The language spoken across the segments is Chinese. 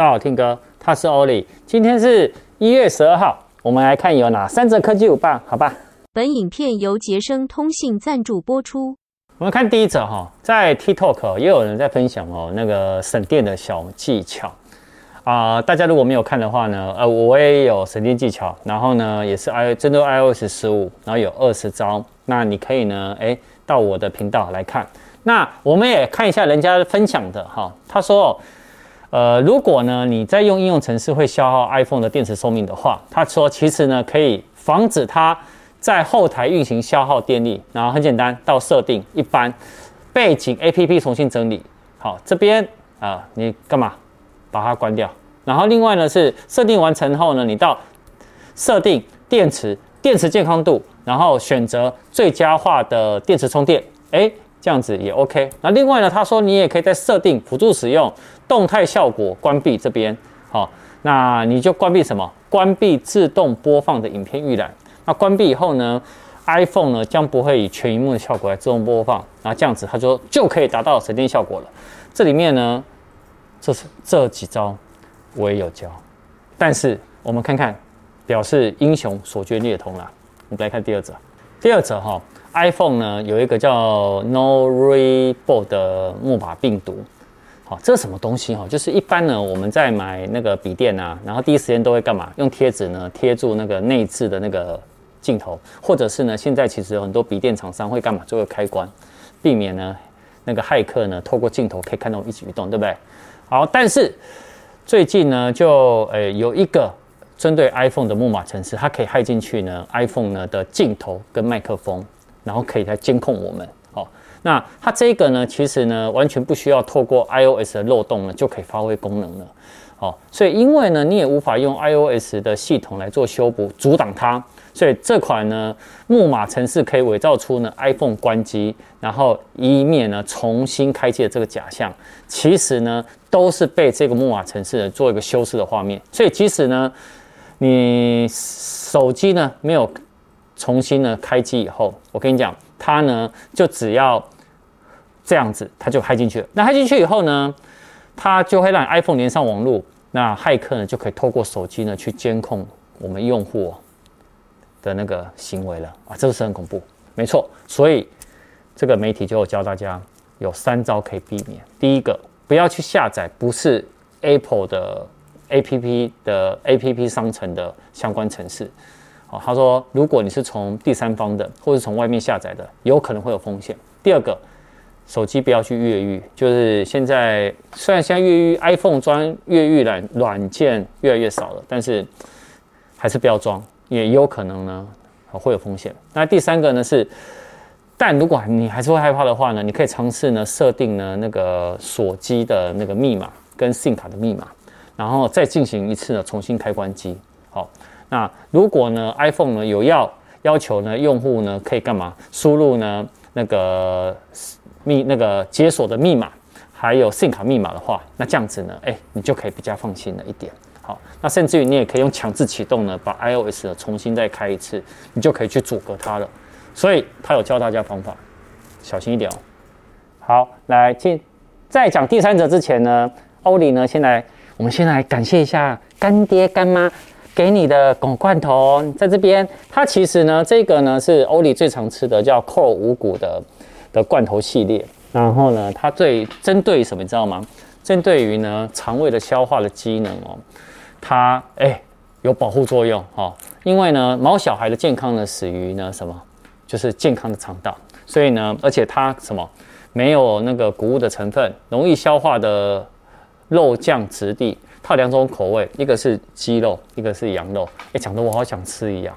大家好，听歌，他是欧里。今天是一月十二号，我们来看有哪三则科技舞棒，好吧？本影片由杰生通信赞助播出。我们看第一则哈，在 TikTok 也有人在分享哦，那个省电的小技巧啊、呃。大家如果没有看的话呢，呃，我也有省电技巧，然后呢，也是 i 针对 iOS 十五，然后有二十招。那你可以呢，诶，到我的频道来看。那我们也看一下人家分享的哈，他说。呃，如果呢你在用应用程式会消耗 iPhone 的电池寿命的话，他说其实呢可以防止它在后台运行消耗电力。然后很简单，到设定一般背景 APP 重新整理。好，这边啊、你干嘛把它关掉？然后另外呢是设定完成后呢，你到设定电池电池健康度，然后选择最佳化的电池充电。诶这样子也 OK。那另外呢，他说你也可以在设定辅助使用动态效果关闭这边，好，那你就关闭什么？关闭自动播放的影片预览。那关闭以后呢，iPhone 呢将不会以全萤幕的效果来自动播放。那这样子，他说就可以达到省电效果了。这里面呢，这是这几招我也有教，但是我们看看，表示英雄所见略同啦。我们来看第二则，第二则哈。iPhone 呢有一个叫 Norebo 的木马病毒，好，这是什么东西哈？就是一般呢我们在买那个笔电啊，然后第一时间都会干嘛？用贴纸呢贴住那个内置的那个镜头，或者是呢现在其实很多笔电厂商会干嘛做个开关，避免呢那个骇客呢透过镜头可以看到我一举一动，对不对？好，但是最近呢就诶有一个针对 iPhone 的木马程式，它可以骇进去呢 iPhone 呢的镜头跟麦克风。然后可以来监控我们，好，那它这个呢，其实呢，完全不需要透过 iOS 的漏洞呢，就可以发挥功能了，好，所以因为呢，你也无法用 iOS 的系统来做修补，阻挡它，所以这款呢，木马程式可以伪造出呢 iPhone 关机，然后以免呢重新开机的这个假象，其实呢，都是被这个木马程式呢做一个修饰的画面，所以即使呢，你手机呢没有。重新呢开机以后，我跟你讲，它呢就只要这样子，它就骇进去了。那骇进去以后呢，它就会让 iPhone 连上网络，那骇客呢就可以透过手机呢去监控我们用户的那个行为了啊，这个是很恐怖，没错。所以这个媒体就教大家有三招可以避免。第一个，不要去下载不是 Apple 的 APP 的 APP 商城的相关程式。哦，他说，如果你是从第三方的，或是从外面下载的，有可能会有风险。第二个，手机不要去越狱，就是现在虽然现在越狱 iPhone 装越狱软软件越来越少了，但是还是不要装，也有可能呢会有风险。那第三个呢是，但如果你还是会害怕的话呢，你可以尝试呢设定呢那个锁机的那个密码跟 SIM 卡的密码，然后再进行一次呢重新开关机。好。那如果呢，iPhone 呢有要要求呢，用户呢可以干嘛？输入呢那个密那个解锁的密码，还有 SIM 卡密码的话，那这样子呢，哎，你就可以比较放心了一点。好，那甚至于你也可以用强制启动呢，把 iOS 呢重新再开一次，你就可以去阻隔它了。所以他有教大家方法，小心一点哦。好，来进，在讲第三者之前呢，欧里呢，先来，我们先来感谢一下干爹干妈。给你的狗罐头在这边，它其实呢，这个呢是欧里最常吃的，叫 Core 五谷的的罐头系列。然后呢，它最针对什么，你知道吗？针对于呢肠胃的消化的机能哦，它哎有保护作用哦。因为呢，毛小孩的健康呢始于呢什么？就是健康的肠道。所以呢，而且它什么没有那个谷物的成分，容易消化的肉酱质地。它有两种口味，一个是鸡肉，一个是羊肉。哎，讲得我好想吃一样。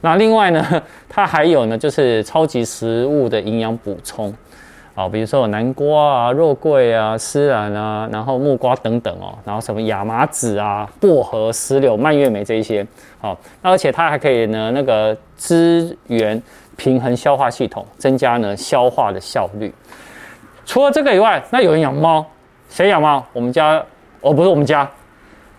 那另外呢，它还有呢，就是超级食物的营养补充啊，比如说有南瓜啊、肉桂啊、丝兰啊，然后木瓜等等哦，然后什么亚麻籽啊、薄荷、石榴、蔓越莓这一些。好，那而且它还可以呢，那个支援平衡消化系统，增加呢消化的效率。除了这个以外，那有人养猫，谁养猫？我们家。哦，不是我们家，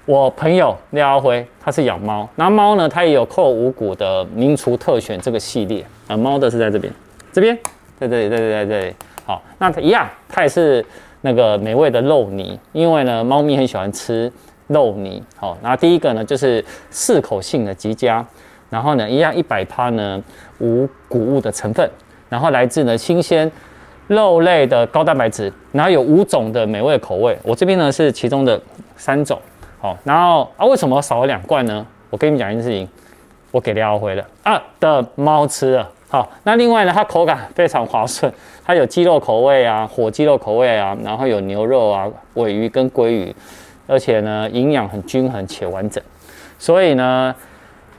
我朋友廖阿辉，他是养猫。那猫呢，它也有扣五谷的名厨特选这个系列啊。猫的是在这边，这边，在这里，在这里，在这里。好，那它一样，它也是那个美味的肉泥。因为呢，猫咪很喜欢吃肉泥。好，那第一个呢就是适口性的极佳，然后呢一样一百趴呢无谷物的成分，然后来自呢新鲜肉类的高蛋白质，然后有五种的美味口味。我这边呢是其中的三种。好，然后啊为什么少了两罐呢？我跟你们讲一件事情，我给廖辉了啊的猫吃了。好，那另外呢，它口感非常滑顺，它有鸡肉口味啊，火鸡肉口味啊，然后有牛肉啊，尾鱼跟鲑鱼，而且呢，营养很均衡且完整，所以呢，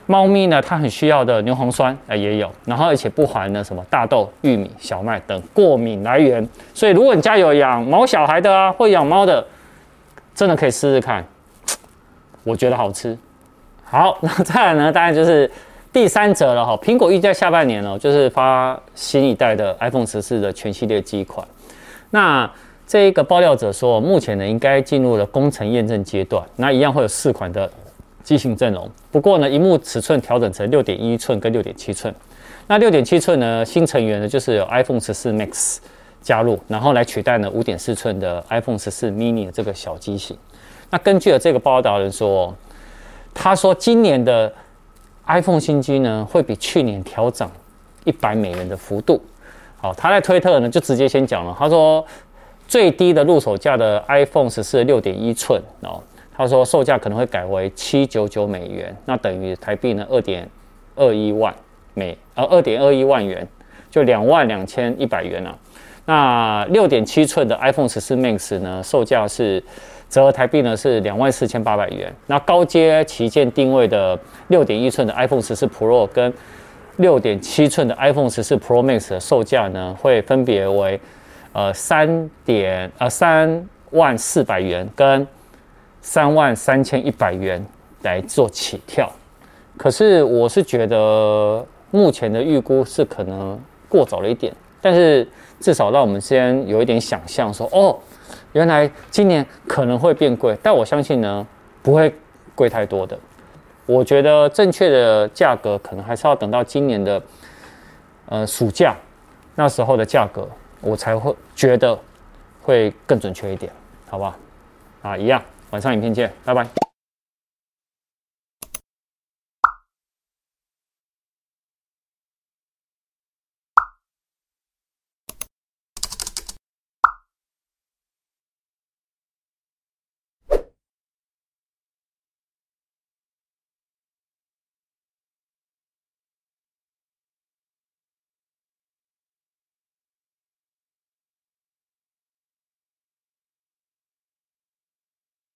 猫咪呢，它很需要的牛磺酸啊也有，然后而且不含呢什么大豆、玉米、小麦等过敏来源，所以如果你家有养毛小孩的啊，或养猫的，真的可以试试看，我觉得好吃。好，那再来呢，当然就是。第三则了哈，苹果预计在下半年呢，就是发新一代的 iPhone 十四的全系列机款。那这一个爆料者说，目前呢应该进入了工程验证阶段。那一样会有四款的机型阵容，不过呢，荧幕尺寸调整成六点一寸跟六点七寸。那六点七寸呢，新成员呢就是有 iPhone 十四 Max 加入，然后来取代呢五点四寸的 iPhone 十四 mini 这个小机型。那根据了这个报道人说，他说今年的。iPhone 新机呢，会比去年调涨一百美元的幅度。好，他在推特呢就直接先讲了，他说最低的入手价的 iPhone 十四六点一寸哦，他说售价可能会改为七九九美元，那等于台币呢二点二一万美，呃二点二一万元，就两万两千一百元啊。那六点七寸的 iPhone 十四 Max 呢，售价是。折合台币呢是两万四千八百元。那高阶旗舰定位的六点一寸的 iPhone 十四 Pro 跟六点七寸的 iPhone 十四 Pro Max 的售价呢，会分别为呃三点呃三万四百元跟三万三千一百元来做起跳。可是我是觉得目前的预估是可能过早了一点，但是至少让我们先有一点想象说哦。原来今年可能会变贵，但我相信呢，不会贵太多的。我觉得正确的价格可能还是要等到今年的呃暑假那时候的价格，我才会觉得会更准确一点，好不好？啊，一样，晚上影片见，拜拜。